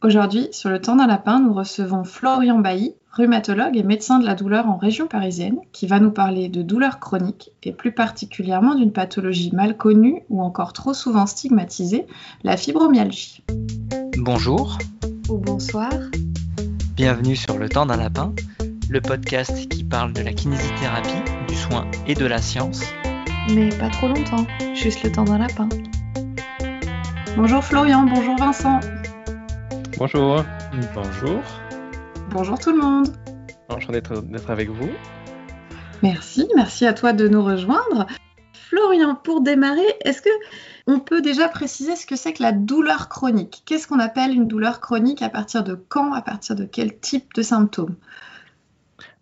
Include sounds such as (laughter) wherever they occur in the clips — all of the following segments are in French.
Aujourd'hui, sur le temps d'un lapin, nous recevons Florian Bailly, rhumatologue et médecin de la douleur en région parisienne, qui va nous parler de douleurs chroniques et plus particulièrement d'une pathologie mal connue ou encore trop souvent stigmatisée, la fibromyalgie. Bonjour. Ou bonsoir. Bienvenue sur Le temps d'un lapin, le podcast qui parle de la kinésithérapie, du soin et de la science. Mais pas trop longtemps, juste le temps d'un lapin. Bonjour Florian, bonjour Vincent. Bonjour. Bonjour. Bonjour tout le monde. Enchanté d'être avec vous. Merci, merci à toi de nous rejoindre. Florian, pour démarrer, est-ce que on peut déjà préciser ce que c'est que la douleur chronique? Qu'est-ce qu'on appelle une douleur chronique? À partir de quand? À partir de quel type de symptômes?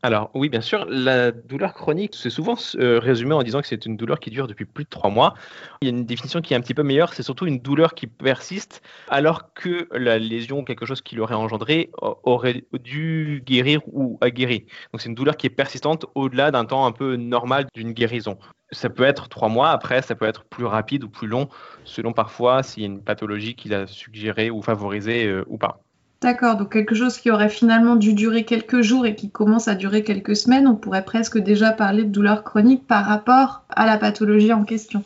Alors oui, bien sûr, la douleur chronique, c'est souvent euh, résumé en disant que c'est une douleur qui dure depuis plus de trois mois. Il y a une définition qui est un petit peu meilleure, c'est surtout une douleur qui persiste alors que la lésion, quelque chose qui l'aurait engendré, aurait dû guérir ou a guéri. Donc c'est une douleur qui est persistante au-delà d'un temps un peu normal d'une guérison. Ça peut être trois mois, après ça peut être plus rapide ou plus long, selon parfois s'il y a une pathologie qui l'a suggéré ou favorisé euh, ou pas. D'accord, donc quelque chose qui aurait finalement dû durer quelques jours et qui commence à durer quelques semaines, on pourrait presque déjà parler de douleur chronique par rapport à la pathologie en question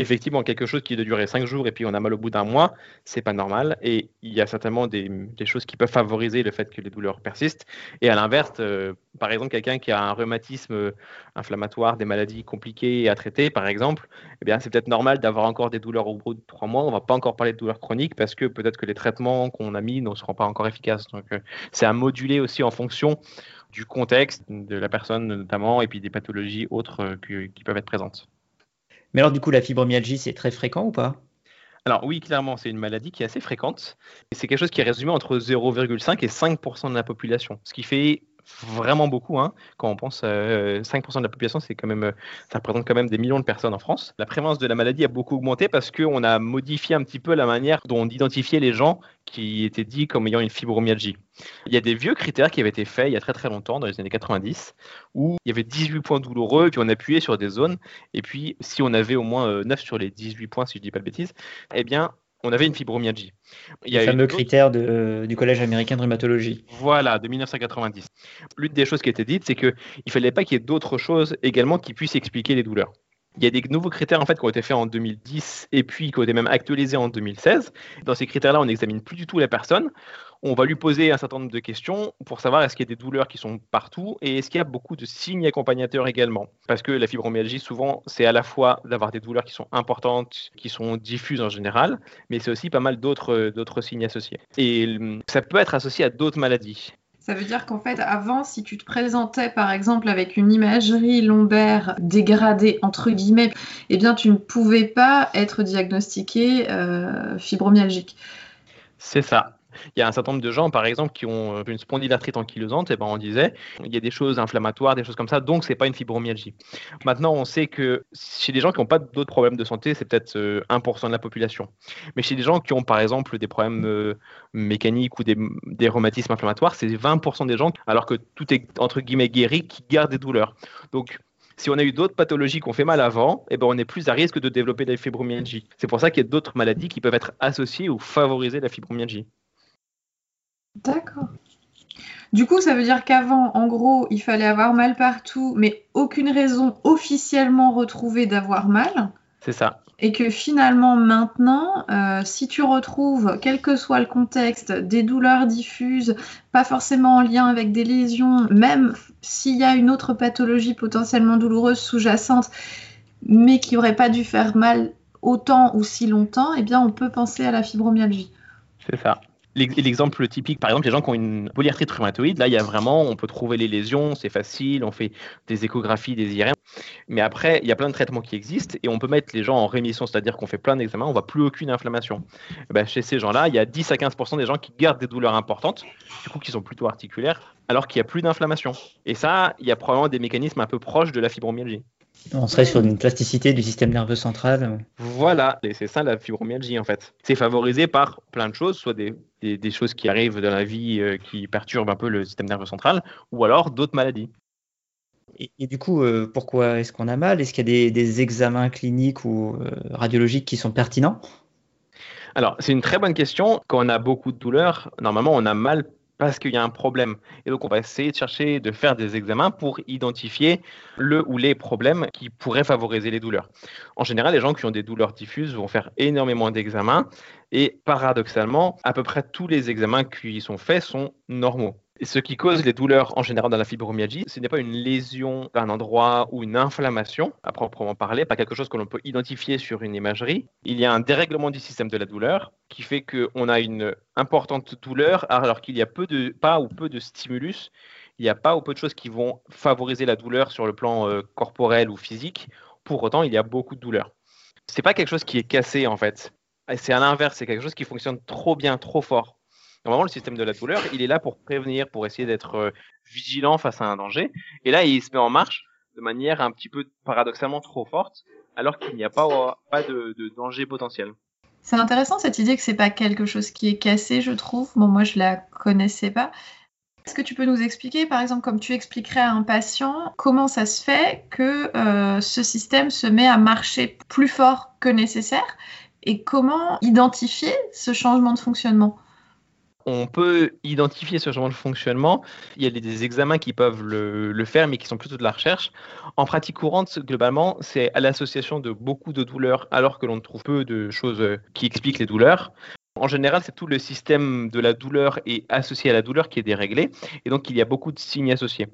effectivement, quelque chose qui doit durer cinq jours et puis on a mal au bout d'un mois, c'est pas normal. Et il y a certainement des, choses qui peuvent favoriser le fait que les douleurs persistent. Et à l'inverse, euh, par exemple, quelqu'un qui a un rhumatisme euh, inflammatoire, des maladies compliquées à traiter, par exemple, eh bien, c'est peut-être normal d'avoir encore des douleurs au bout de trois mois. On va pas encore parler de douleurs chroniques parce que peut-être que les traitements qu'on a mis ne seront pas encore efficaces. Donc, euh, c'est à moduler aussi en fonction du contexte de la personne notamment et puis des pathologies autres qui peuvent être présentes. Mais alors, du coup, la fibromyalgie, c'est très fréquent ou pas? Alors oui, clairement, c'est une maladie qui est assez fréquente. C'est quelque chose qui est résumé entre 0,5 et 5% de la population, ce qui fait vraiment beaucoup. Hein. Quand on pense à 5% de la population, c'est quand même, euh, ça représente quand même des millions de personnes en France. La prévalence de la maladie a beaucoup augmenté parce qu'on a modifié un petit peu la manière dont on identifiait les gens qui étaient dits comme ayant une fibromyalgie. Il y a des vieux critères qui avaient été faits il y a très très longtemps, dans les années 90, où il y avait 18 points douloureux, puis on appuyait sur des zones, et puis si on avait au moins 9 euh, sur les 18 points, si je ne dis pas de bêtises, eh bien on avait une fibromyalgie. Il y a le fameux critère du Collège américain de rhumatologie. Voilà, de 1990. L'une des choses qui été dite, c'est qu'il ne fallait pas qu'il y ait d'autres choses également qui puissent expliquer les douleurs. Il y a des nouveaux critères en fait qui ont été faits en 2010 et puis qui ont été même actualisés en 2016. Dans ces critères-là, on n'examine plus du tout la personne on va lui poser un certain nombre de questions pour savoir est-ce qu'il y a des douleurs qui sont partout et est-ce qu'il y a beaucoup de signes accompagnateurs également. Parce que la fibromyalgie, souvent, c'est à la fois d'avoir des douleurs qui sont importantes, qui sont diffuses en général, mais c'est aussi pas mal d'autres, signes associés. Et hum, ça peut être associé à d'autres maladies. Ça veut dire qu'en fait, avant, si tu te présentais par exemple avec une imagerie lombaire dégradée, entre guillemets, eh bien, tu ne pouvais pas être diagnostiqué euh, fibromyalgique. C'est ça. Il y a un certain nombre de gens, par exemple, qui ont euh, une spondylarthrite ankylosante, et ben on disait, il y a des choses inflammatoires, des choses comme ça, donc c'est pas une fibromyalgie. Maintenant, on sait que chez des gens qui n'ont pas d'autres problèmes de santé, c'est peut-être 1% euh, de la population. Mais chez des gens qui ont, par exemple, des problèmes euh, mécaniques ou des, rhumatismes inflammatoires, c'est 20% des gens, alors que tout est entre guillemets guéri, qui gardent des douleurs. Donc, si on a eu d'autres pathologies qui ont fait mal avant, eh ben on est plus à risque de développer la fibromyalgie. C'est pour ça qu'il y a d'autres maladies qui peuvent être associées ou favoriser la fibromyalgie. D'accord. Du coup, ça veut dire qu'avant, en gros, il fallait avoir mal partout, mais aucune raison officiellement retrouvée d'avoir mal. C'est ça. Et que finalement, maintenant, euh, si tu retrouves, quel que soit le contexte, des douleurs diffuses, pas forcément en lien avec des lésions, même s'il y a une autre pathologie potentiellement douloureuse sous-jacente, mais qui n'aurait pas dû faire mal autant ou si longtemps, eh bien, on peut penser à la fibromyalgie. C'est ça. L'exemple typique, par exemple, les gens qui ont une polyarthrite rhumatoïde, là, il y a vraiment, on peut trouver les lésions, c'est facile, on fait des échographies, des IRM. Mais après, il y a plein de traitements qui existent et on peut mettre les gens en rémission, c'est-à-dire qu'on fait plein d'examens, on voit plus aucune inflammation. Ben, chez ces gens-là, il y a 10 à 15% des gens qui gardent des douleurs importantes, du coup, qui sont plutôt articulaires, alors qu'il n'y a plus d'inflammation. Et ça, il y a probablement des mécanismes un peu proches de la fibromyalgie. On serait sur une plasticité du système nerveux central. Voilà, et c'est ça la fibromyalgie en fait. C'est favorisé par plein de choses, soit des, choses qui arrivent dans la vie euh, qui perturbent un peu le système nerveux central, ou alors d'autres maladies. Et, du coup, euh, pourquoi est-ce qu'on a mal? Est-ce qu'il y a des, examens cliniques ou euh, radiologiques qui sont pertinents? Alors, c'est une très bonne question. Quand on a beaucoup de douleurs, normalement, on a mal parce qu'il y a un problème. Et donc, on va essayer de chercher de faire des examens pour identifier le ou les problèmes qui pourraient favoriser les douleurs. En général, les gens qui ont des douleurs diffuses vont faire énormément d'examens et paradoxalement, à peu près tous les examens qui sont faits sont normaux ce qui cause les douleurs en général dans la fibromyalgie, ce n'est pas une lésion d'un endroit ou une inflammation à proprement parler, pas quelque chose que l'on peut identifier sur une imagerie. Il y a un dérèglement du système de la douleur qui fait qu'on a une importante douleur alors qu'il y a peu de, pas ou peu de stimulus. Il n'y a pas ou peu de choses qui vont favoriser la douleur sur le plan euh, corporel ou physique. Pour autant, il y a beaucoup de douleur. C'est pas quelque chose qui est cassé en fait. C'est à l'inverse, c'est quelque chose qui fonctionne trop bien, trop fort Normalement, le système de la douleur, il est là pour prévenir, pour essayer d'être euh, vigilant face à un danger. Et là, il se met en marche de manière un petit peu paradoxalement trop forte, alors qu'il n'y a pas, de, danger potentiel. C'est intéressant cette idée que c'est pas quelque chose qui est cassé, je trouve. Bon, moi, je la connaissais pas. Est-ce que tu peux nous expliquer, par exemple, comme tu expliquerais à un patient, comment ça se fait que euh, ce système se met à marcher plus fort que nécessaire? Et comment identifier ce changement de fonctionnement? On peut identifier ce genre de fonctionnement. Il y a des examens qui peuvent le, faire, mais qui sont plutôt de la recherche. En pratique courante, globalement, c'est à l'association de beaucoup de douleurs, alors que l'on trouve peu de choses qui expliquent les douleurs. En général, c'est tout le système de la douleur et associé à la douleur qui est déréglé, et donc il y a beaucoup de signes associés.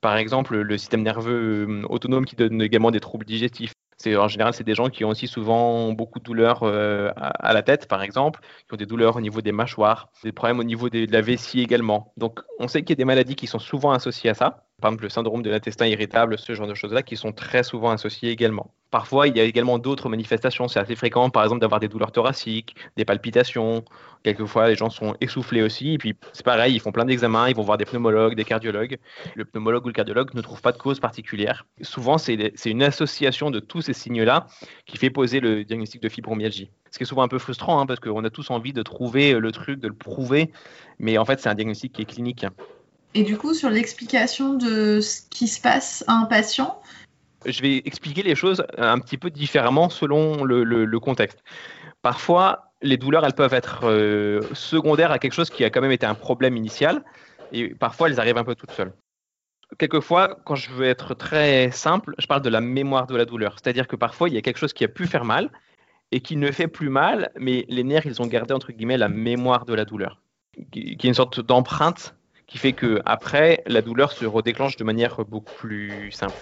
Par exemple, le système nerveux euh, autonome qui donne également des troubles digestifs, en général c'est des gens qui ont aussi souvent beaucoup de douleurs euh, à, la tête, par exemple, qui ont des douleurs au niveau des mâchoires, des problèmes au niveau de la vessie également. Donc on sait qu'il y a des maladies qui sont souvent associées à ça. Par exemple, le syndrome de l'intestin irritable, ce genre de choses-là, qui sont très souvent associées également. Parfois, il y a également d'autres manifestations. C'est assez fréquent, par exemple, d'avoir des douleurs thoraciques, des palpitations. Quelquefois, les gens sont essoufflés aussi. Et puis, c'est pareil, ils font plein d'examens, ils vont voir des pneumologues, des cardiologues. Le pneumologue ou le cardiologue ne trouve pas de cause particulière. Souvent, c'est une association de tous ces signes-là qui fait poser le diagnostic de fibromyalgie. Ce qui est souvent un peu frustrant, hein, parce qu'on a tous envie de trouver le truc, de le prouver. Mais en fait, c'est un diagnostic qui est clinique. Et du coup, sur l'explication de ce qui se passe à un patient, je vais expliquer les choses un petit peu différemment selon le, contexte. Parfois, les douleurs, elles peuvent être euh, secondaires à quelque chose qui a quand même été un problème initial, et parfois, elles arrivent un peu toutes seules. Quelquefois, quand je veux être très simple, je parle de la mémoire de la douleur. C'est-à-dire que parfois, il y a quelque chose qui a pu faire mal et qui ne fait plus mal, mais les nerfs, ils ont gardé, entre guillemets, la mémoire de la douleur, qui est une sorte d'empreinte qui fait que après la douleur se redéclenche de manière beaucoup plus simple.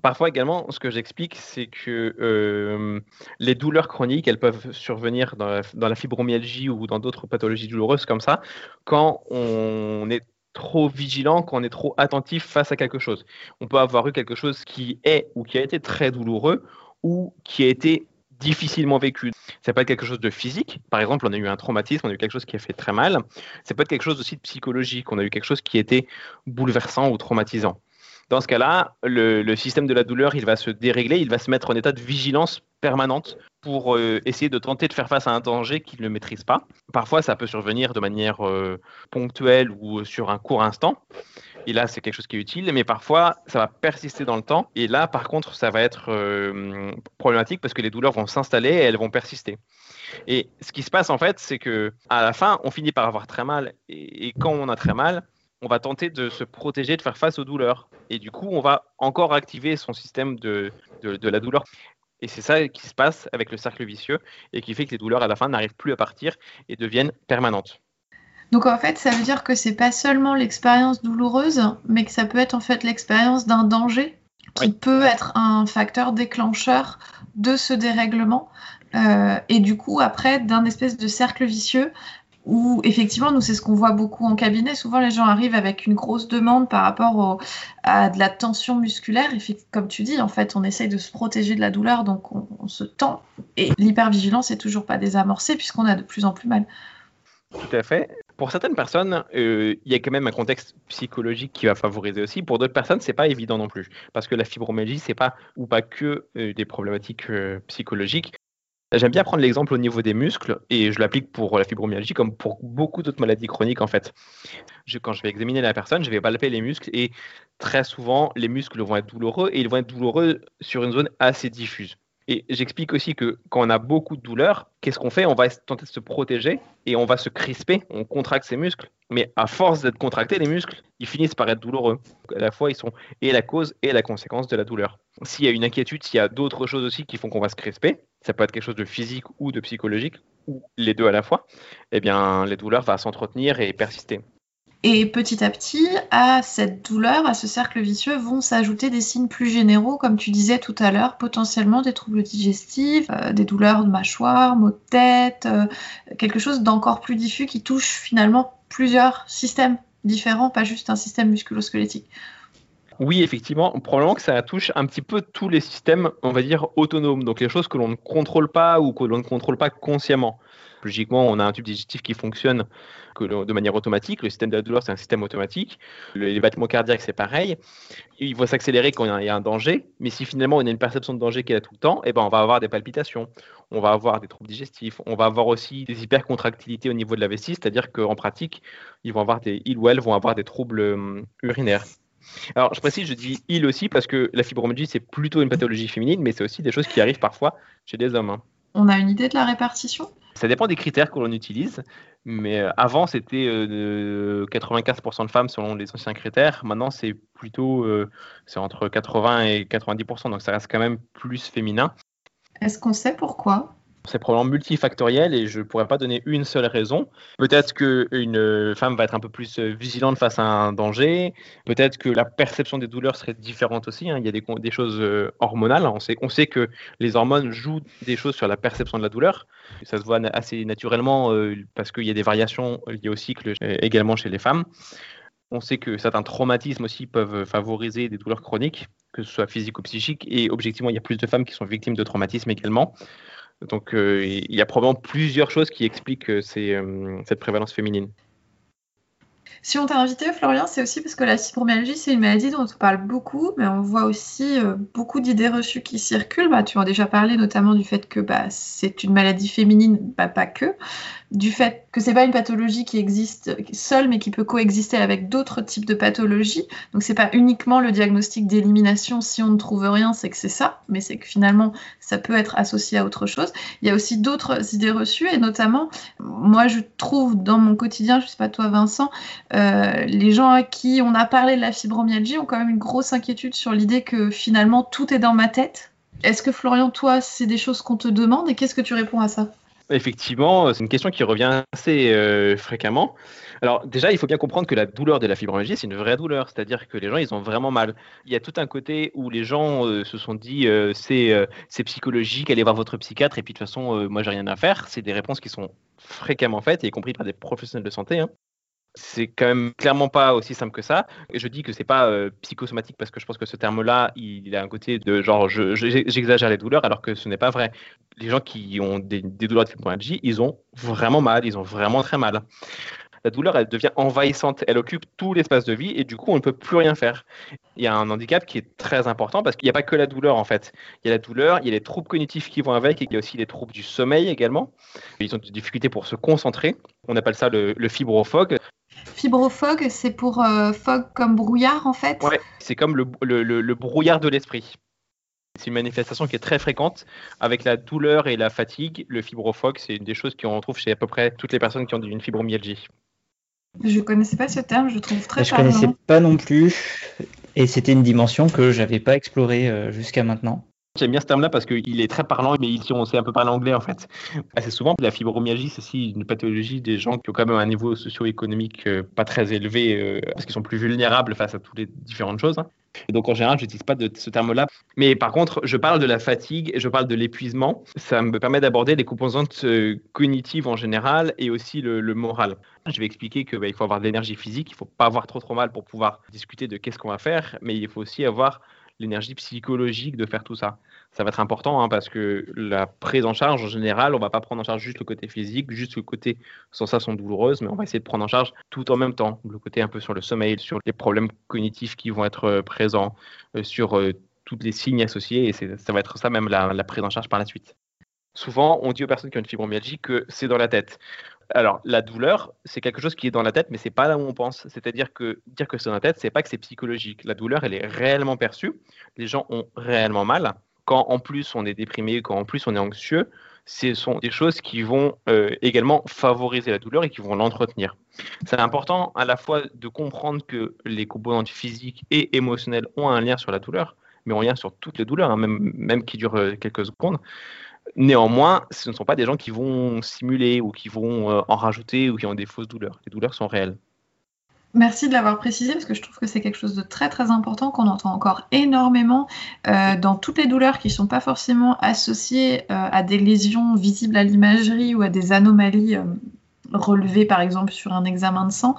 Parfois également, ce que j'explique, c'est que euh, les douleurs chroniques, elles peuvent survenir dans la, fibromyalgie ou dans d'autres pathologies douloureuses comme ça, quand on est trop vigilant, quand on est trop attentif face à quelque chose. On peut avoir eu quelque chose qui est ou qui a été très douloureux ou qui a été difficilement vécu. Ça peut être quelque chose de physique. Par exemple, on a eu un traumatisme, on a eu quelque chose qui a fait très mal. Ça peut être quelque chose aussi de psychologique. On a eu quelque chose qui était bouleversant ou traumatisant. Dans ce cas-là, le, système de la douleur, il va se dérégler, il va se mettre en état de vigilance permanente pour euh, essayer de tenter de faire face à un danger qu'il ne maîtrise pas. Parfois, ça peut survenir de manière euh, ponctuelle ou sur un court instant. Et là, c'est quelque chose qui est utile, mais parfois, ça va persister dans le temps. Et là, par contre, ça va être euh, problématique parce que les douleurs vont s'installer et elles vont persister. Et ce qui se passe, en fait, c'est que à la fin, on finit par avoir très mal. Et, quand on a très mal, on va tenter de se protéger, de faire face aux douleurs. Et du coup, on va encore activer son système de, de la douleur. Et c'est ça qui se passe avec le cercle vicieux et qui fait que les douleurs à la fin n'arrivent plus à partir et deviennent permanentes. Donc en fait, ça veut dire que c'est pas seulement l'expérience douloureuse, mais que ça peut être en fait l'expérience d'un danger qui peut être un facteur déclencheur de ce dérèglement. Euh, et du coup, après, d'un espèce de cercle vicieux où effectivement, nous, c'est ce qu'on voit beaucoup en cabinet. Souvent, les gens arrivent avec une grosse demande par rapport à de la tension musculaire. Et comme tu dis, en fait, on essaye de se protéger de la douleur, donc on, on se tend. Et l'hypervigilance n'est toujours pas désamorcée puisqu'on a de plus en plus mal. Tout à fait. Pour certaines personnes, euh, il y a quand même un contexte psychologique qui va favoriser aussi. Pour d'autres personnes, c'est pas évident non plus, parce que la fibromyalgie, c'est pas ou pas que euh, des problématiques euh, psychologiques. J'aime bien prendre l'exemple au niveau des muscles et je l'applique pour la fibromyalgie comme pour beaucoup d'autres maladies chroniques en fait. quand je vais examiner la personne, je vais palper les muscles et très souvent les muscles vont être douloureux et ils vont être douloureux sur une zone assez diffuse. Et j'explique aussi que quand on a beaucoup de douleur, qu'est-ce qu'on fait? On va tenter de se protéger et on va se crisper, on contracte ses muscles. Mais à force d'être contractés, les muscles, ils finissent par être douloureux. À la fois, ils sont et la cause et la conséquence de la douleur. S'il y a une inquiétude, s'il y a d'autres choses aussi qui font qu'on va se crisper, ça peut être quelque chose de physique ou de psychologique, ou les deux à la fois, eh bien, les douleurs vont s'entretenir et persister. Et petit à petit, à cette douleur, à ce cercle vicieux, vont s'ajouter des signes plus généraux, comme tu disais tout à l'heure, potentiellement des troubles digestifs, euh, des douleurs de mâchoire, maux de tête, euh, quelque chose d'encore plus diffus qui touche finalement plusieurs systèmes différents, pas juste un système musculo-squelettique. Oui, effectivement, probablement que ça touche un petit peu tous les systèmes, on va dire, autonomes, donc les choses que l'on ne contrôle pas ou que l'on ne contrôle pas consciemment. Logiquement, on a un tube digestif qui fonctionne de manière automatique. Le système de la douleur, c'est un système automatique. les battements cardiaques, c'est pareil. Il va s'accélérer quand il y, a un danger. Mais si finalement on a une perception de danger qui est là tout le temps, eh ben, on va avoir des palpitations, on va avoir des troubles digestifs, on va avoir aussi des hypercontractilités au niveau de la vessie, c'est-à-dire qu'en pratique, ils vont avoir des, ils ou elles vont avoir des troubles hum, urinaires. Alors, je précise, je dis il aussi parce que la fibromyalgie, c'est plutôt une pathologie féminine, mais c'est aussi des choses qui arrivent parfois chez des hommes. Hein. On a une idée de la répartition? Ça dépend des critères que l'on utilise, mais euh, avant c'était 95% euh, de femmes selon les anciens critères. Maintenant c'est plutôt euh, c'est entre 80 et 90%, donc ça reste quand même plus féminin. Est-ce qu'on sait pourquoi? C'est probablement multifactoriel et je ne pourrais pas donner une seule raison. Peut-être qu'une femme va être un peu plus vigilante face à un danger. Peut-être que la perception des douleurs serait différente aussi. Hein. Il y a des, choses euh, hormonales. On sait, on sait, que les hormones jouent des choses sur la perception de la douleur. Ça se voit assez naturellement euh, parce qu'il y a des variations liées au cycle euh, également chez les femmes. On sait que certains traumatismes aussi peuvent favoriser des douleurs chroniques, que ce soit physiques ou psychiques. Et objectivement, il y a plus de femmes qui sont victimes de traumatismes également. Donc euh, il y a probablement plusieurs choses qui expliquent euh, euh, cette prévalence féminine. Si on t'a invité, Florian, c'est aussi parce que la fibromyalgie, c'est une maladie dont on parle beaucoup, mais on voit aussi beaucoup d'idées reçues qui circulent. Bah, tu en as déjà parlé notamment du fait que bah, c'est une maladie féminine, bah, pas que du fait que c'est pas une pathologie qui existe seule, mais qui peut coexister avec d'autres types de pathologies. Donc c'est pas uniquement le diagnostic d'élimination. Si on ne trouve rien, c'est que c'est ça, mais c'est que finalement ça peut être associé à autre chose. Il y a aussi d'autres idées reçues et notamment, moi je trouve dans mon quotidien, je sais pas toi Vincent, euh, les gens à qui on a parlé de la fibromyalgie ont quand même une grosse inquiétude sur l'idée que finalement tout est dans ma tête. Est-ce que Florian, toi, c'est des choses qu'on te demande et qu'est-ce que tu réponds à ça? Effectivement, c'est une question qui revient assez euh, fréquemment. Alors déjà, il faut bien comprendre que la douleur de la fibromyalgie, c'est une vraie douleur, c'est-à-dire que les gens, ils ont vraiment mal. Il y a tout un côté où les gens euh, se sont dit, euh, c'est psychologique, allez voir votre psychiatre, et puis de toute façon, moi, j'ai rien à faire. C'est des réponses qui sont fréquemment faites, y compris par des professionnels de santé. Hein c'est quand même clairement pas aussi simple que ça. Et je dis que c'est pas euh, psychosomatique parce que je pense que ce terme-là, il, a un côté de genre j'exagère les douleurs alors que ce n'est pas vrai. Les gens qui ont des, douleurs de fibromyalgie, ils ont vraiment mal, ils ont vraiment très mal. La douleur, elle devient envahissante, elle occupe tout l'espace de vie et du coup, on ne peut plus rien faire. Il y a un handicap qui est très important parce qu'il n'y a pas que la douleur en fait. Il y a la douleur, il y a les troubles cognitifs qui vont avec et il y a aussi les troubles du sommeil également. Ils ont des difficultés pour se concentrer. On appelle ça le, le. Fibrofog, c'est pour euh, fog comme brouillard en fait Ouais, c'est comme le, brouillard de l'esprit. C'est une manifestation qui est très fréquente avec la douleur et la fatigue. Le fibrofog, c'est une des choses qu'on retrouve chez à peu près toutes les personnes qui ont une fibromyalgie. Je ne connaissais pas ce terme, je trouve très Je ne connaissais pas non plus, et c'était une dimension que je n'avais pas explorée euh, jusqu'à maintenant. J'aime bien ce terme-là parce qu'il est très parlant, mais ici on sait un peu parler anglais en fait. Assez souvent, la fibromyalgie, c'est aussi une pathologie des gens qui ont quand même un niveau socio-économique euh, pas très élevé euh, parce qu'ils sont plus vulnérables face à toutes les différentes choses. Hein. Donc en général, je n'utilise pas ce terme-là. Mais par contre, je parle de la fatigue et je parle de l'épuisement. Ça me permet d'aborder les composantes euh, cognitives en général et aussi le, moral. Je vais expliquer qu'il bah, faut avoir de l'énergie physique, il ne faut pas avoir trop trop mal pour pouvoir discuter de qu'est-ce qu'on va faire, mais il faut aussi avoir l'énergie psychologique de faire tout ça. Ça va être important hein, parce que la prise en charge, en général, on va pas prendre en charge juste le côté physique, juste le côté sensations douloureuses, mais on va essayer de prendre en charge tout en même temps. Le côté un peu sur le sommeil, sur les problèmes cognitifs qui vont être euh, présents, euh, sur euh, toutes les signes associés, et ça va être ça même la, la prise en charge par la suite. Souvent, on dit aux personnes qui ont une fibromyalgie que c'est dans la tête. Alors, la douleur, c'est quelque chose qui est dans la tête, mais c'est pas là où on pense. C'est-à-dire que dire que c'est dans la tête, c'est pas que c'est psychologique. La douleur, elle est réellement perçue. Les gens ont réellement mal. quand en plus on est déprimé, quand en plus on est anxieux, ce sont des choses qui vont euh, également favoriser la douleur et qui vont l'entretenir. C'est important à la fois de comprendre que les composantes physiques et émotionnelles ont un lien sur la douleur, mais un lien sur toutes les douleurs, hein, même, même qui durent euh, quelques secondes. Néanmoins, ce ne sont pas des gens qui vont simuler ou qui vont euh, en rajouter ou qui ont des fausses douleurs. Les douleurs sont réelles. Merci de l'avoir précisé parce que je trouve que c'est quelque chose de très très important qu'on entend encore énormément euh, dans toutes les douleurs qui ne sont pas forcément associées euh, à des lésions visibles à l'imagerie ou à des anomalies relevées par exemple sur un examen de sang,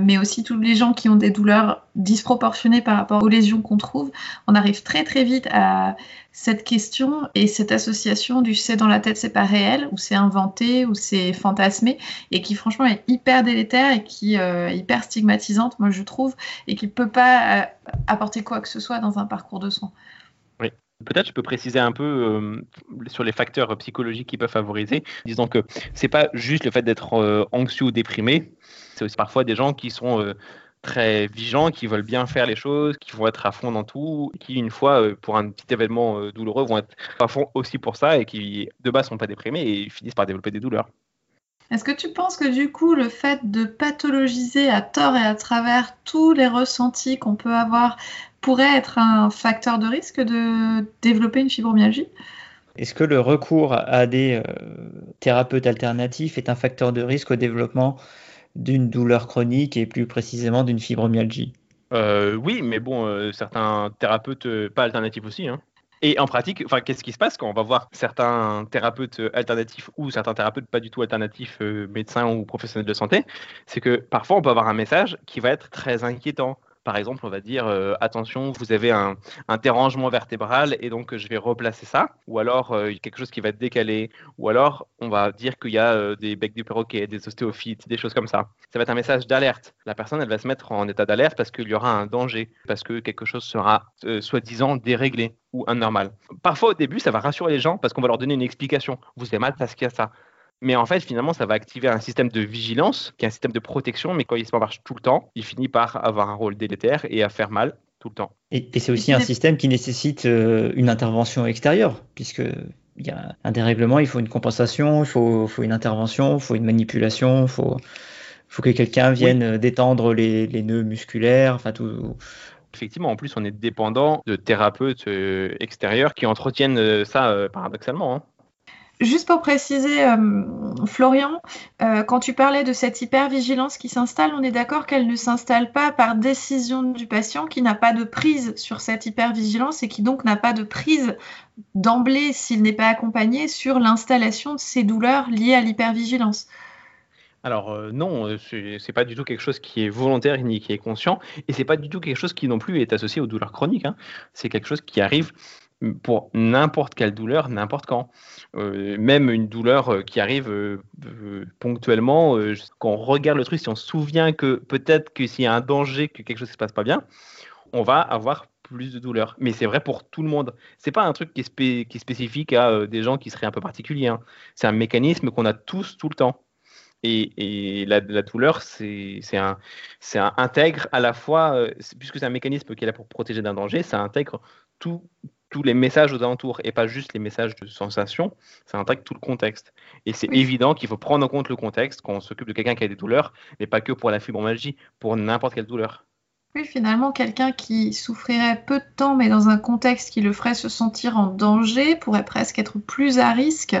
mais aussi tous les gens qui ont des douleurs disproportionnées par rapport aux lésions qu'on trouve. On arrive très très vite à cette question et cette association du c'est dans la tête, c'est pas réel, ou c'est inventé, ou c'est fantasmé, et qui franchement est hyper délétère et qui euh, est hyper stigmatisante, moi je trouve, et qui peut pas euh, apporter quoi que ce soit dans un parcours de soins. Peut-être je peux préciser un peu euh, sur les facteurs psychologiques qui peuvent favoriser, disons que c'est pas juste le fait d'être anxieux ou déprimé, c'est aussi parfois des gens qui sont très vigilants, qui veulent bien faire les choses, qui vont être à fond dans tout, qui une fois euh, pour un petit événement euh, douloureux vont être à fond aussi pour ça et qui de base sont pas déprimés et finissent par développer des douleurs. Est-ce que tu penses que du coup le fait de pathologiser à tort et à travers tous les ressentis qu'on peut avoir pourrait être un facteur de risque de développer une fibromyalgie? Est-ce que le recours à des euh, thérapeutes alternatifs est un facteur de risque au développement d'une douleur chronique et plus précisément d'une fibromyalgie? Euh, Oui, mais bon, euh, certains thérapeutes, euh, pas alternatifs aussi. Hein. Et en pratique, enfin, qu'est-ce qui se passe quand on va voir certains thérapeutes alternatifs ou certains thérapeutes pas du tout alternatifs, médecins ou professionnels de santé? C'est que parfois on peut avoir un message qui va être très inquiétant. Par exemple, on va dire euh, attention, vous avez un, dérangement vertébral et donc je vais replacer ça. Ou alors euh, quelque chose qui va être décalé. Ou alors on va dire qu'il y a euh, des becs du perroquet, des ostéophytes, des choses comme ça. Ça va être un message d'alerte. La personne, elle va se mettre en état d'alerte parce qu'il y aura un danger, parce que quelque chose sera soi-disant déréglé ou anormal. Parfois au début, ça va rassurer les gens parce qu'on va leur donner une explication. Vous avez mal parce qu'il y a ça. Mais en fait, finalement, ça va activer un système de vigilance, qui est un système de protection, mais quand il se marche tout le temps, il finit par avoir un rôle délétère et à faire mal tout le temps. Et, c'est aussi un système qui nécessite euh, une intervention extérieure, puisque il y a un dérèglement, il faut une compensation, il faut, une intervention, il faut une manipulation, il faut, faut que quelqu'un vienne détendre les, nœuds musculaires, enfin tout. Effectivement, en plus, on est dépendant de thérapeutes euh, extérieurs qui entretiennent euh, ça paradoxalement. Hein. Juste pour préciser, euh, Florian, euh, quand tu parlais de cette hypervigilance qui s'installe, on est d'accord qu'elle ne s'installe pas par décision du patient qui n'a pas de prise sur cette hypervigilance et qui donc n'a pas de prise d'emblée, s'il n'est pas accompagné, sur l'installation de ces douleurs liées à l'hypervigilance. Alors euh, non, c'est pas du tout quelque chose qui est volontaire ni qui est conscient, et c'est pas du tout quelque chose qui non plus est associé aux douleurs chroniques. Hein. C'est quelque chose qui arrive pour n'importe quelle douleur, n'importe quand. Euh, même une douleur euh, qui arrive euh, ponctuellement, quand on regarde le truc, si on se souvient que peut-être que s'il y a un danger, que quelque chose ne se passe pas bien, on va avoir plus de douleur. Mais c'est vrai pour tout le monde. C'est pas un truc qui est, spécifique à des gens qui seraient un peu particuliers. Hein. C'est un mécanisme qu'on a tous tout le temps. Et, la, douleur, c'est un, un, intègre à la fois, puisque c'est un mécanisme qui est là pour protéger d'un danger, ça intègre tout, tous les messages aux alentours et pas juste les messages de sensation, ça intègre tout le contexte. Et c'est évident qu'il faut prendre en compte le contexte quand on s'occupe de quelqu'un qui a des douleurs, mais pas que pour la fibromyalgie, pour n'importe quelle douleur. Oui, finalement, quelqu'un qui souffrirait peu de temps, mais dans un contexte qui le ferait se sentir en danger, pourrait presque être plus à risque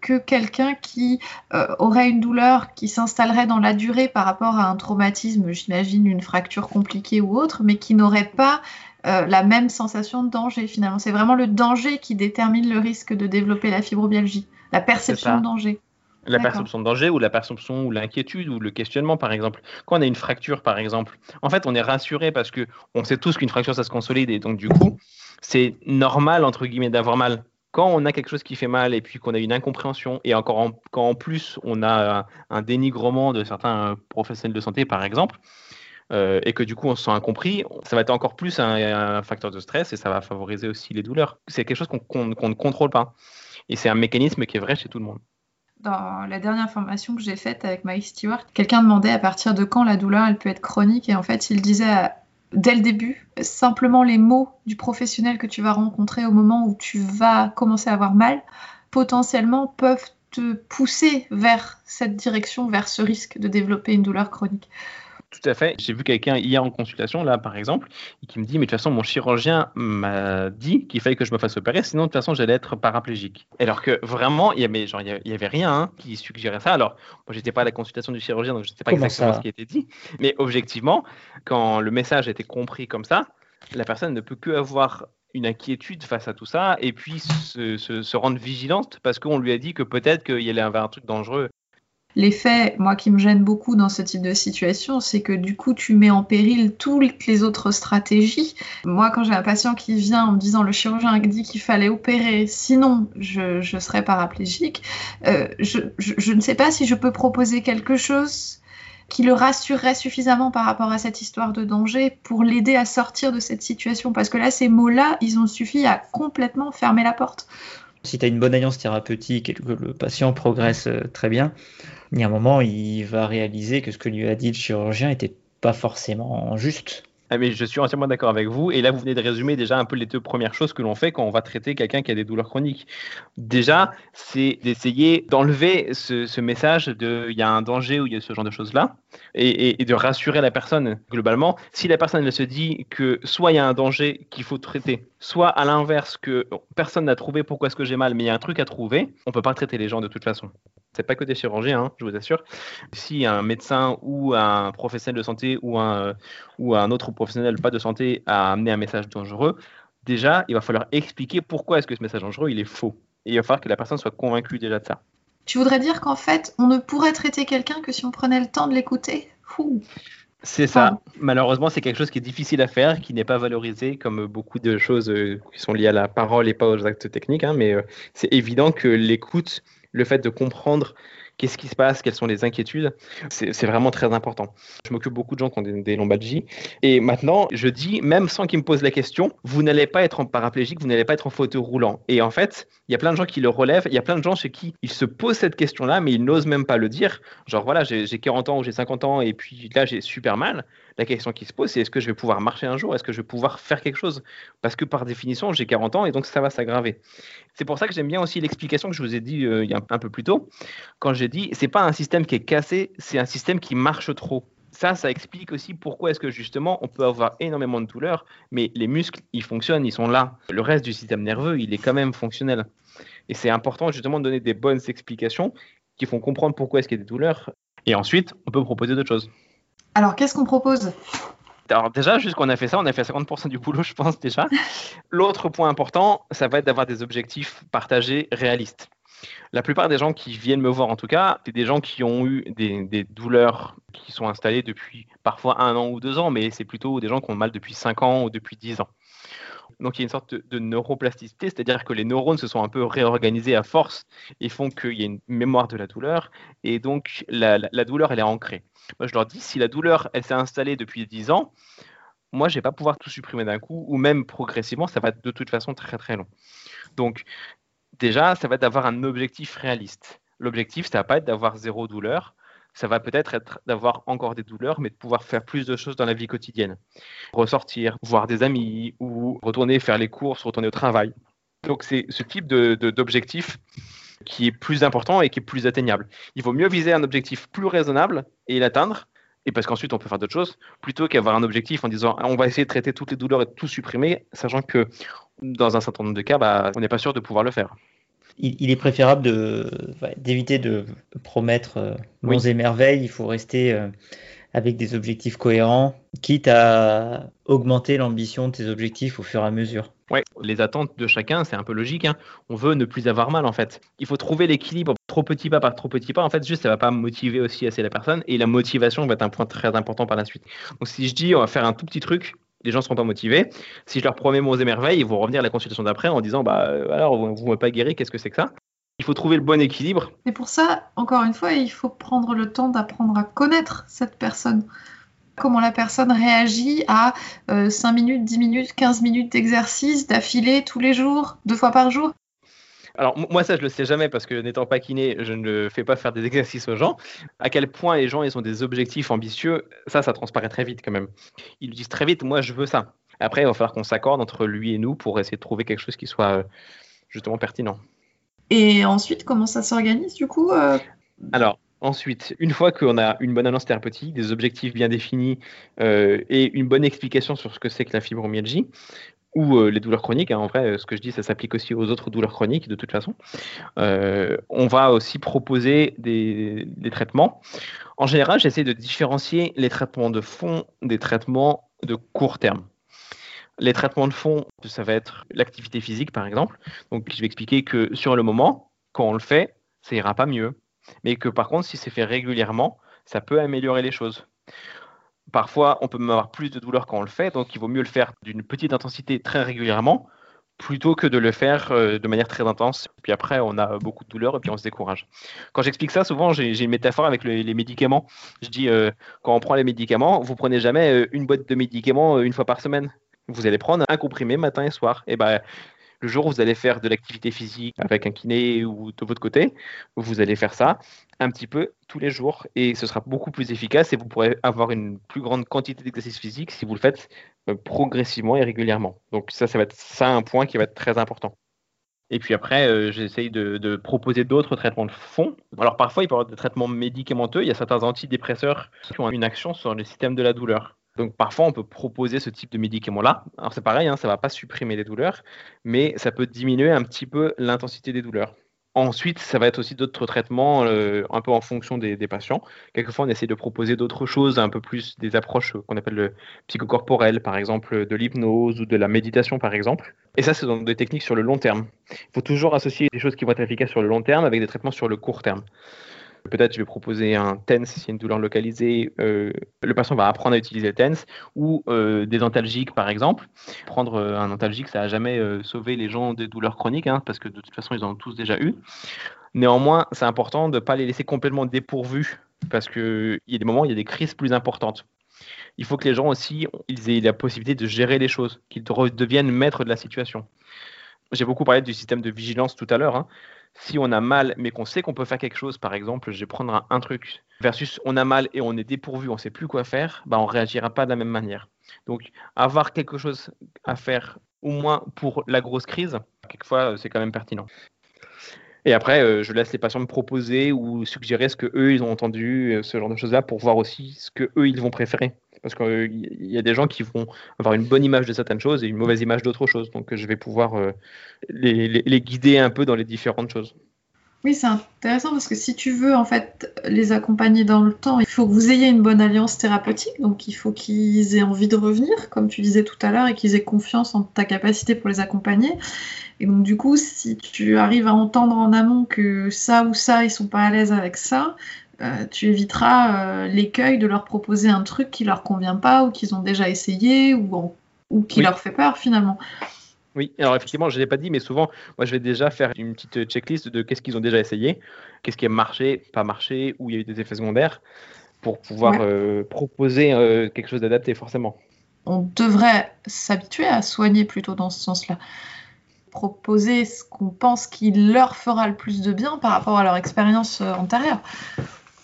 que quelqu'un qui euh, aurait une douleur qui s'installerait dans la durée par rapport à un traumatisme, j'imagine une fracture compliquée ou autre, mais qui n'aurait pas euh, la même sensation de danger finalement. C'est vraiment le danger qui détermine le risque de développer la fibromyalgie, la perception de danger. La perception de danger ou la perception ou l'inquiétude ou le questionnement, par exemple. Quand on a une fracture, par exemple, en fait, on est rassuré parce que on sait tous qu'une fracture, ça se consolide et donc, du coup, c'est normal, entre guillemets, d'avoir mal. Quand on a quelque chose qui fait mal et puis qu'on a une incompréhension et encore quand en plus on a un dénigrement de certains professionnels de santé, par exemple, euh, et que du coup on se sent incompris, ça va être encore plus un, facteur de stress et ça va favoriser aussi les douleurs. C'est quelque chose qu'on ne contrôle pas. Et c'est un mécanisme qui est vrai chez tout le monde. Dans la dernière formation que j'ai faite avec Mike Stewart, quelqu'un demandait à partir de quand la douleur elle peut être chronique et en fait il disait dès le début. Simplement les mots du professionnel que tu vas rencontrer au moment où tu vas commencer à avoir mal, potentiellement peuvent te pousser vers cette direction, vers ce risque de développer une douleur chronique. Tout à fait. J'ai vu quelqu'un hier en consultation, là, par exemple, qui me dit, mais de toute façon, mon chirurgien m'a dit qu'il fallait que je me fasse opérer, sinon, de toute façon, j'allais être paraplégique. Alors que vraiment, il n'y avait, y avait rien hein, qui suggérait ça. Alors, moi, j'étais pas à la consultation du chirurgien, donc je ne sais pas exactement ce qui était dit. Mais objectivement, quand le message a été compris comme ça, la personne ne peut que avoir une inquiétude face à tout ça et puis se, se rendre vigilante parce qu'on lui a dit que peut-être qu'il y avait un truc dangereux L'effet, moi, qui me gêne beaucoup dans ce type de situation, c'est que du coup, tu mets en péril toutes les autres stratégies. Moi, quand j'ai un patient qui vient en me disant le chirurgien a dit qu'il fallait opérer, sinon je, serais paraplégique, euh, je, ne sais pas si je peux proposer quelque chose qui le rassurerait suffisamment par rapport à cette histoire de danger pour l'aider à sortir de cette situation. Parce que là, ces mots-là, ils ont suffi à complètement fermer la porte. Si tu as une bonne alliance thérapeutique et que le patient progresse euh, très bien, il y a un moment, il va réaliser que ce que lui a dit le chirurgien n'était pas forcément juste. Ah mais je suis entièrement d'accord avec vous. Et là, vous venez de résumer déjà un peu les deux premières choses que l'on fait quand on va traiter quelqu'un qui a des douleurs chroniques. Déjà, c'est d'essayer d'enlever ce, message de il y a un danger ou il y a ce genre de choses-là et, de rassurer la personne globalement. Si la personne se dit que soit il y a un danger qu'il faut traiter, soit à l'inverse que personne n'a trouvé pourquoi est-ce que j'ai mal, mais il y a un truc à trouver, on peut pas traiter les gens de toute façon. C'est pas que des chirurgiens, hein, je vous assure. Si un médecin ou un professionnel de santé ou un, ou un autre professionnel pas de santé a amené un message dangereux, déjà, il va falloir expliquer pourquoi est-ce que ce message dangereux, il est faux. Et il va falloir que la personne soit convaincue déjà de ça. Tu voudrais dire qu'en fait, on ne pourrait traiter quelqu'un que si on prenait le temps de l'écouter? C'est ça. Malheureusement, c'est quelque chose qui est difficile à faire, qui n'est pas valorisé comme beaucoup de choses euh, qui sont liées à la parole et pas aux actes techniques. Hein, mais euh, c'est évident que l'écoute le fait de comprendre qu'est-ce qui se passe, quelles sont les inquiétudes, c'est vraiment très important. Je m'occupe beaucoup de gens qui ont des, lombalgies. Et maintenant, je dis, même sans qu'ils me posent la question, vous n'allez pas être en paraplégique, vous n'allez pas être en fauteuil roulant. Et en fait, il y a plein de gens qui le relèvent, il y a plein de gens chez qui ils se posent cette question-là, mais ils n'osent même pas le dire. Genre, voilà, j'ai 40 ans ou j'ai 50 ans et puis là, j'ai super mal la question qui se pose, c'est est-ce que je vais pouvoir marcher un jour? Est-ce que je vais pouvoir faire quelque chose? Parce que par définition, j'ai 40 ans et donc ça va s'aggraver. C'est pour ça que j'aime bien aussi l'explication que je vous ai dit euh, un peu plus tôt, quand j'ai dit c'est pas un système qui est cassé, c'est un système qui marche trop. Ça, ça explique aussi pourquoi est-ce que justement on peut avoir énormément de douleurs, mais les muscles, ils fonctionnent, ils sont là. Le reste du système nerveux, il est quand même fonctionnel. Et c'est important justement de donner des bonnes explications qui font comprendre pourquoi est-ce qu'il y a des douleurs. Et ensuite, on peut proposer d'autres choses. Alors, qu'est-ce qu'on propose? Alors déjà, juste qu'on a fait ça, on a fait 50% du boulot, je pense déjà. L'autre point important, ça va être d'avoir des objectifs partagés réalistes. La plupart des gens qui viennent me voir, en tout cas, c'est des gens qui ont eu des, douleurs qui sont installées depuis parfois un an ou deux ans, mais c'est plutôt des gens qui ont mal depuis cinq ans ou depuis dix ans. Donc il y a une sorte de, neuroplasticité, c'est-à-dire que les neurones se sont un peu réorganisés à force et font qu'il y a une mémoire de la douleur, et donc la douleur, elle est ancrée. Moi, je leur dis, si la douleur, elle s'est installée depuis 10 ans, moi, je ne vais pas pouvoir tout supprimer d'un coup, ou même progressivement, ça va de toute façon très très long. Donc, déjà, ça va être d'avoir un objectif réaliste. L'objectif, ça va pas être d'avoir zéro douleur, ça va peut-être être, d'avoir encore des douleurs, mais de pouvoir faire plus de choses dans la vie quotidienne. Ressortir, voir des amis, ou retourner faire les courses, retourner au travail. Donc, c'est ce type d'objectif qui est plus important et qui est plus atteignable. Il vaut mieux viser un objectif plus raisonnable et l'atteindre, et parce qu'ensuite on peut faire d'autres choses, plutôt qu'avoir un objectif en disant on va essayer de traiter toutes les douleurs et de tout supprimer, sachant que dans un certain nombre de cas, bah, on n'est pas sûr de pouvoir le faire. Il, est préférable d'éviter de, promettre euh, monts et merveilles, il faut rester euh, avec des objectifs cohérents, quitte à augmenter l'ambition de tes objectifs au fur et à mesure. Oui, les attentes de chacun, c'est un peu logique. Hein. On veut ne plus avoir mal en fait. Il faut trouver l'équilibre trop petit pas par trop petit pas. En fait, juste ça va pas motiver aussi assez la personne et la motivation va être un point très important par la suite. Donc si je dis on va faire un tout petit truc, les gens seront pas motivés. Si je leur promets mon émerveil, ils vont revenir à la consultation d'après en disant bah euh, alors vous ne m'avez pas guéri, qu'est-ce que c'est que ça? Il faut trouver le bon équilibre. Et pour ça, encore une fois, il faut prendre le temps d'apprendre à connaître cette personne comment la personne réagit à 5 euh, minutes, 10 minutes, 15 minutes d'exercice d'affilée tous les jours, deux fois par jour. Alors moi ça je le sais jamais parce que n'étant pas kiné, je ne fais pas faire des (laughs) exercices aux gens. À quel point les gens ils ont des objectifs ambitieux, ça ça transparaît très vite quand même. Ils disent très vite moi je veux ça. Après il va falloir qu'on s'accorde entre lui et nous pour essayer de trouver quelque chose qui soit euh, justement pertinent. Et ensuite comment ça s'organise du coup euh? Alors Ensuite, une fois qu'on a une bonne annonce thérapeutique, des objectifs bien définis euh, et une bonne explication sur ce que c'est que la fibromyalgie, ou euh, les douleurs chroniques. Hein. en vrai, euh, ce que je dis, ça s'applique aussi aux autres douleurs chroniques de toute façon. Euh, on va aussi proposer des, traitements. En général, j'essaie de différencier les traitements de fond des traitements de court terme. Les traitements de fond, ça va être l'activité physique, par exemple. Donc, je vais expliquer que sur le moment, quand on le fait, ça ira pas mieux. Mais que par contre, si c'est fait régulièrement, ça peut améliorer les choses. Parfois, on peut avoir plus de douleur quand on le fait, donc il vaut mieux le faire d'une petite intensité très régulièrement plutôt que de le faire euh, de manière très intense. Puis après, on a beaucoup de douleur et puis on se décourage. Quand j'explique ça, souvent, j'ai une métaphore avec les médicaments. Je dis, euh, quand on prend les médicaments, vous prenez jamais euh, une boîte de médicaments une fois par semaine. Vous allez prendre un comprimé matin et soir. Et ben, le jour où vous allez faire de l'activité physique avec un kiné ou de votre côté, vous allez faire ça un petit peu tous les jours et ce sera beaucoup plus efficace et vous pourrez avoir une plus grande quantité d'exercice physique si vous le faites euh, progressivement et régulièrement. Donc ça, ça va être ça un point qui va être très important. Et puis après, euh, j'essaye de, proposer d'autres traitements de fond. Alors parfois, il peut y avoir des traitements médicamenteux. Il y a certains antidépresseurs qui ont une action sur le système de la douleur. Donc parfois, on peut proposer ce type de médicament-là. Alors c'est pareil, hein, ça ne va pas supprimer les douleurs, mais ça peut diminuer un petit peu l'intensité des douleurs. Ensuite, ça va être aussi d'autres traitements euh, un peu en fonction des, patients. Quelquefois, on essaie de proposer d'autres choses, un peu plus des approches qu'on appelle le psychocorporel, par exemple de l'hypnose ou de la méditation, par exemple. Et ça, c'est dans des techniques sur le long terme. Il faut toujours associer des choses qui vont être efficaces sur le long terme avec des traitements sur le court terme. Peut-être je vais proposer un TENS a une douleur localisée. Euh, le patient va apprendre à utiliser le TENS ou euh, des antalgiques par exemple. Prendre euh, un antalgique, ça n'a jamais sauvé les gens des douleurs chroniques hein, parce que de toute façon ils en ont tous déjà eu. Néanmoins, c'est important de ne pas les laisser complètement dépourvus parce qu'il y a des moments où il y a des crises plus importantes. Il faut que les gens aussi ils aient la possibilité de gérer les choses, qu'ils deviennent maîtres de la situation. J'ai beaucoup parlé du système de vigilance tout à l'heure. Hein si on a mal, mais qu'on sait qu'on peut faire quelque chose, par exemple, je vais prendre un, truc, versus on a mal et on est dépourvu, on ne sait plus quoi faire, bah, on réagira pas de la même manière. Donc, avoir quelque chose à faire, au moins pour la grosse crise, quelquefois, euh, c'est quand même pertinent. Et après, euh, je laisse les patients me proposer ou suggérer ce que eux ils ont entendu, euh, ce genre de choses-là, pour voir aussi ce que eux ils vont préférer. Parce qu'il y a des gens qui vont avoir une bonne image de certaines choses et une mauvaise image d'autres choses. Donc je vais pouvoir euh, les, guider un peu dans les différentes choses. Oui, c'est intéressant parce que si tu veux en fait les accompagner dans le temps, il faut que vous ayez une bonne alliance thérapeutique. Donc il faut qu'ils aient envie de revenir, comme tu disais tout à l'heure, et qu'ils aient confiance en ta capacité pour les accompagner. Et donc du coup, si tu arrives à entendre en amont que ça ou ça, ils sont pas à l'aise avec ça, euh, tu éviteras euh, l'écueil de leur proposer un truc qui leur convient pas ou qu'ils ont déjà essayé ou, ou qui leur fait peur finalement. Oui, alors effectivement, je ne l'ai pas dit, mais souvent, moi, je vais déjà faire une petite checklist de qu'est-ce qu'ils ont déjà essayé, qu'est-ce qui a marché, pas marché, où il y a eu des effets secondaires, pour pouvoir euh, proposer quelque chose d'adapté, forcément. On devrait s'habituer à soigner plutôt dans ce sens-là. Proposer ce qu'on pense qui leur fera le plus de bien par rapport à leur expérience antérieure.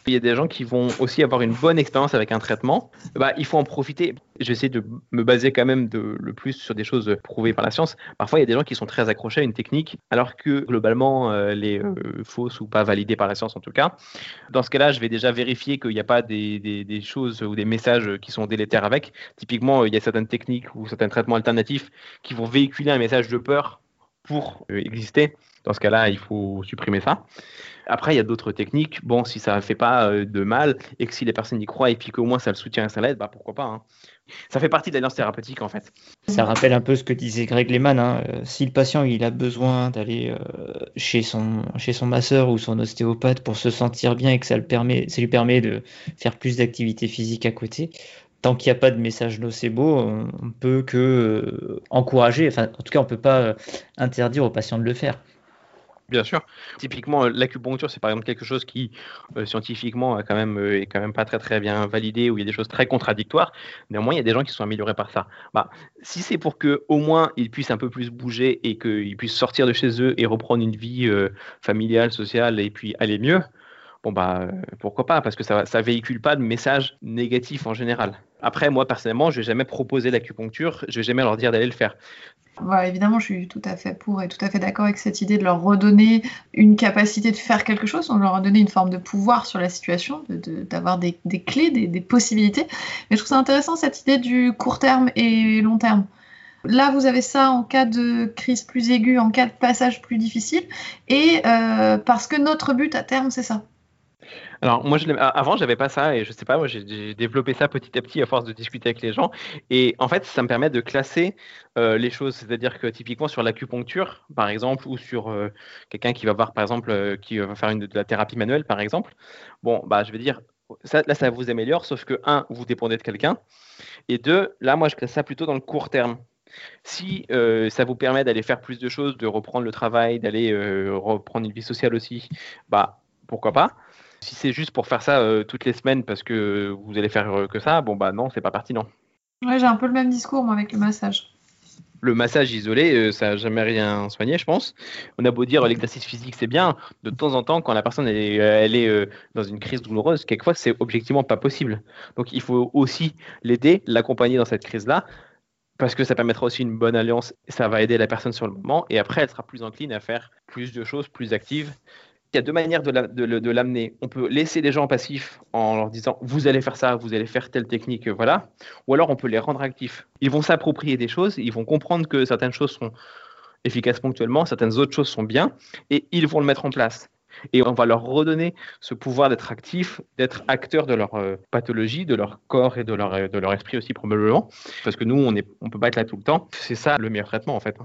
Il y a des gens qui vont aussi avoir une bonne expérience avec un traitement. Bah, il faut en profiter. J'essaie de me baser quand même le plus sur des choses prouvées par la science. Parfois, il y a des gens qui sont très accrochés à une technique, alors que globalement, euh, les euh, fausses ou pas validées par la science en tout cas. Dans ce cas-là, je vais déjà vérifier qu'il n'y a pas des, des, choses ou des messages qui sont délétères avec. Typiquement, il y a certaines techniques ou certains traitements alternatifs qui vont véhiculer un message de peur pour euh, exister. Dans ce cas-là, il faut supprimer ça. Après, il y a d'autres techniques. Bon, si ça ne fait pas euh, de mal et que si les personnes y croient et puis qu'au moins ça le soutient et ça l'aide, bah pourquoi pas. Hein. Ça fait partie de l'alliance thérapeutique en fait. Ça rappelle un peu ce que disait Greg Lehman. Hein. Euh, si le patient il a besoin d'aller chez, son, chez son masseur ou son ostéopathe pour se sentir bien et que ça, le permet, ça lui permet de faire plus d'activité physique à côté, tant qu'il n'y a pas de message nocebo, on, peut que encourager, enfin en tout cas on ne peut pas interdire aux patients de le faire. Bien sûr. Typiquement, l'acupuncture, c'est par exemple quelque chose qui euh, scientifiquement est quand même euh, est quand même pas très très bien validé, où il y a des choses très contradictoires. Néanmoins, il y a des gens qui sont améliorés par ça. Bah, si c'est pour que au moins ils puissent un peu plus bouger et qu'ils puissent sortir de chez eux et reprendre une vie euh, familiale, sociale et puis aller mieux, bon bah pourquoi pas Parce que ça ça véhicule pas de message négatif en général. Après, moi personnellement, je vais jamais proposer l'acupuncture, je vais jamais leur dire d'aller le faire évidemment, je suis tout à fait pour et tout à fait d'accord avec cette idée de leur redonner une capacité de faire quelque chose, de leur redonner une forme de pouvoir sur la situation, d'avoir de, des, clés, des, possibilités. Mais je trouve ça intéressant cette idée du court terme et long terme. Là, vous avez ça en cas de crise plus aiguë, en cas de passage plus difficile, et euh, parce que notre but à terme, c'est ça. Alors moi, je avant, j'avais pas ça et je sais pas, moi j'ai développé ça petit à petit à force de discuter avec les gens. Et en fait, ça me permet de classer euh, les choses. C'est-à-dire que typiquement sur l'acupuncture, par exemple, ou sur euh, quelqu'un qui va voir, par exemple, euh, qui va faire une, de la thérapie manuelle, par exemple. Bon, bah je vais dire, ça, là, ça vous améliore, sauf que un, vous dépendez de quelqu'un, et deux, là, moi, je classe ça plutôt dans le court terme. Si ça vous permet d'aller faire plus de choses, de reprendre le travail, d'aller reprendre une vie sociale aussi, bah pourquoi pas. Si c'est juste pour faire ça euh, toutes les semaines parce que vous allez faire euh, que ça, bon bah non, c'est pas pertinent. Ouais, j'ai un peu le même discours moi avec le massage. Le massage isolé, euh, ça n'a jamais rien soigné, je pense. On a beau dire l'exercice physique, c'est bien. De temps en temps, quand la personne est, elle est dans une crise douloureuse, quelquefois, c'est objectivement pas possible. Donc, il faut aussi l'aider, l'accompagner dans cette crise-là, parce que ça permettra aussi une bonne alliance. Ça va aider la personne sur le moment, et après, elle sera plus encline à faire plus de choses, plus actives, il y a deux manières de l'amener. On peut laisser les gens passifs en leur disant vous allez faire ça, vous allez faire telle technique, voilà. Ou alors on peut les rendre actifs. Ils vont s'approprier des choses, ils vont comprendre que certaines choses sont efficaces ponctuellement, certaines autres choses sont bien, et ils vont le mettre en place. Et on va leur redonner ce pouvoir d'être actifs, d'être acteurs de leur euh, pathologie, de leur corps et de leur, euh, de leur esprit aussi probablement. Parce que nous, on ne peut pas être là tout le temps. C'est ça le meilleur traitement en fait.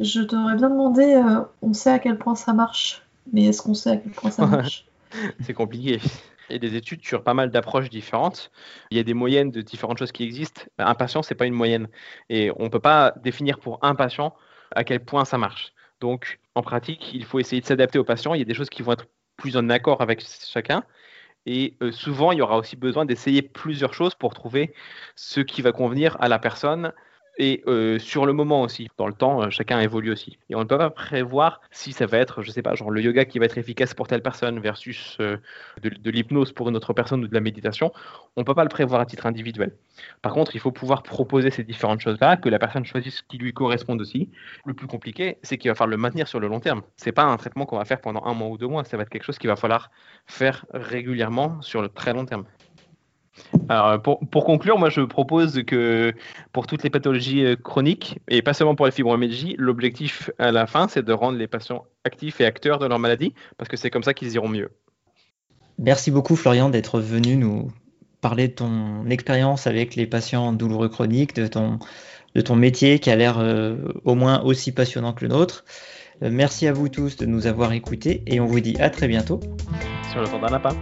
Je t'aurais bien demandé, euh, on sait à quel point ça marche mais est-ce qu'on sait à quel point ça marche? (laughs) C'est compliqué. Il y a des études sur pas mal d'approches différentes. Il y a des moyennes de différentes choses qui existent. Un patient, c'est pas une moyenne. Et on ne peut pas définir pour un patient à quel point ça marche. Donc, en pratique, il faut essayer de s'adapter au patient. Il y a des choses qui vont être plus en accord avec chacun. Et euh, souvent, il y aura aussi besoin d'essayer plusieurs choses pour trouver ce qui va convenir à la personne et euh, sur le moment aussi, dans le temps, euh, chacun évolue aussi. Et on ne peut pas prévoir si ça va être, je sais pas, genre le yoga qui va être efficace pour telle personne versus euh, de, l'hypnose pour une autre personne ou de la méditation. On ne peut pas le prévoir à titre individuel. Par contre, il faut pouvoir proposer ces différentes choses-là, que la personne choisisse ce qui lui correspond aussi. Le plus compliqué, c'est qu'il va falloir le maintenir sur le long terme. C'est pas un traitement qu'on va faire pendant un mois ou deux mois, ça va être quelque chose qu'il va falloir faire régulièrement sur le très long terme. Alors, pour, pour, conclure, moi je propose que pour toutes les pathologies euh, chroniques, et pas seulement pour la fibromyalgie, l'objectif à la fin, c'est de rendre les patients actifs et acteurs de leur maladie, parce que c'est comme ça qu'ils iront mieux. Merci beaucoup Florian d'être venu nous parler de ton expérience avec les patients douloureux chroniques, de ton, de ton métier qui a l'air euh, au moins aussi passionnant que le nôtre. Euh, merci à vous tous de nous avoir écoutés et on vous dit à très bientôt. Sur le temps d'un lapin.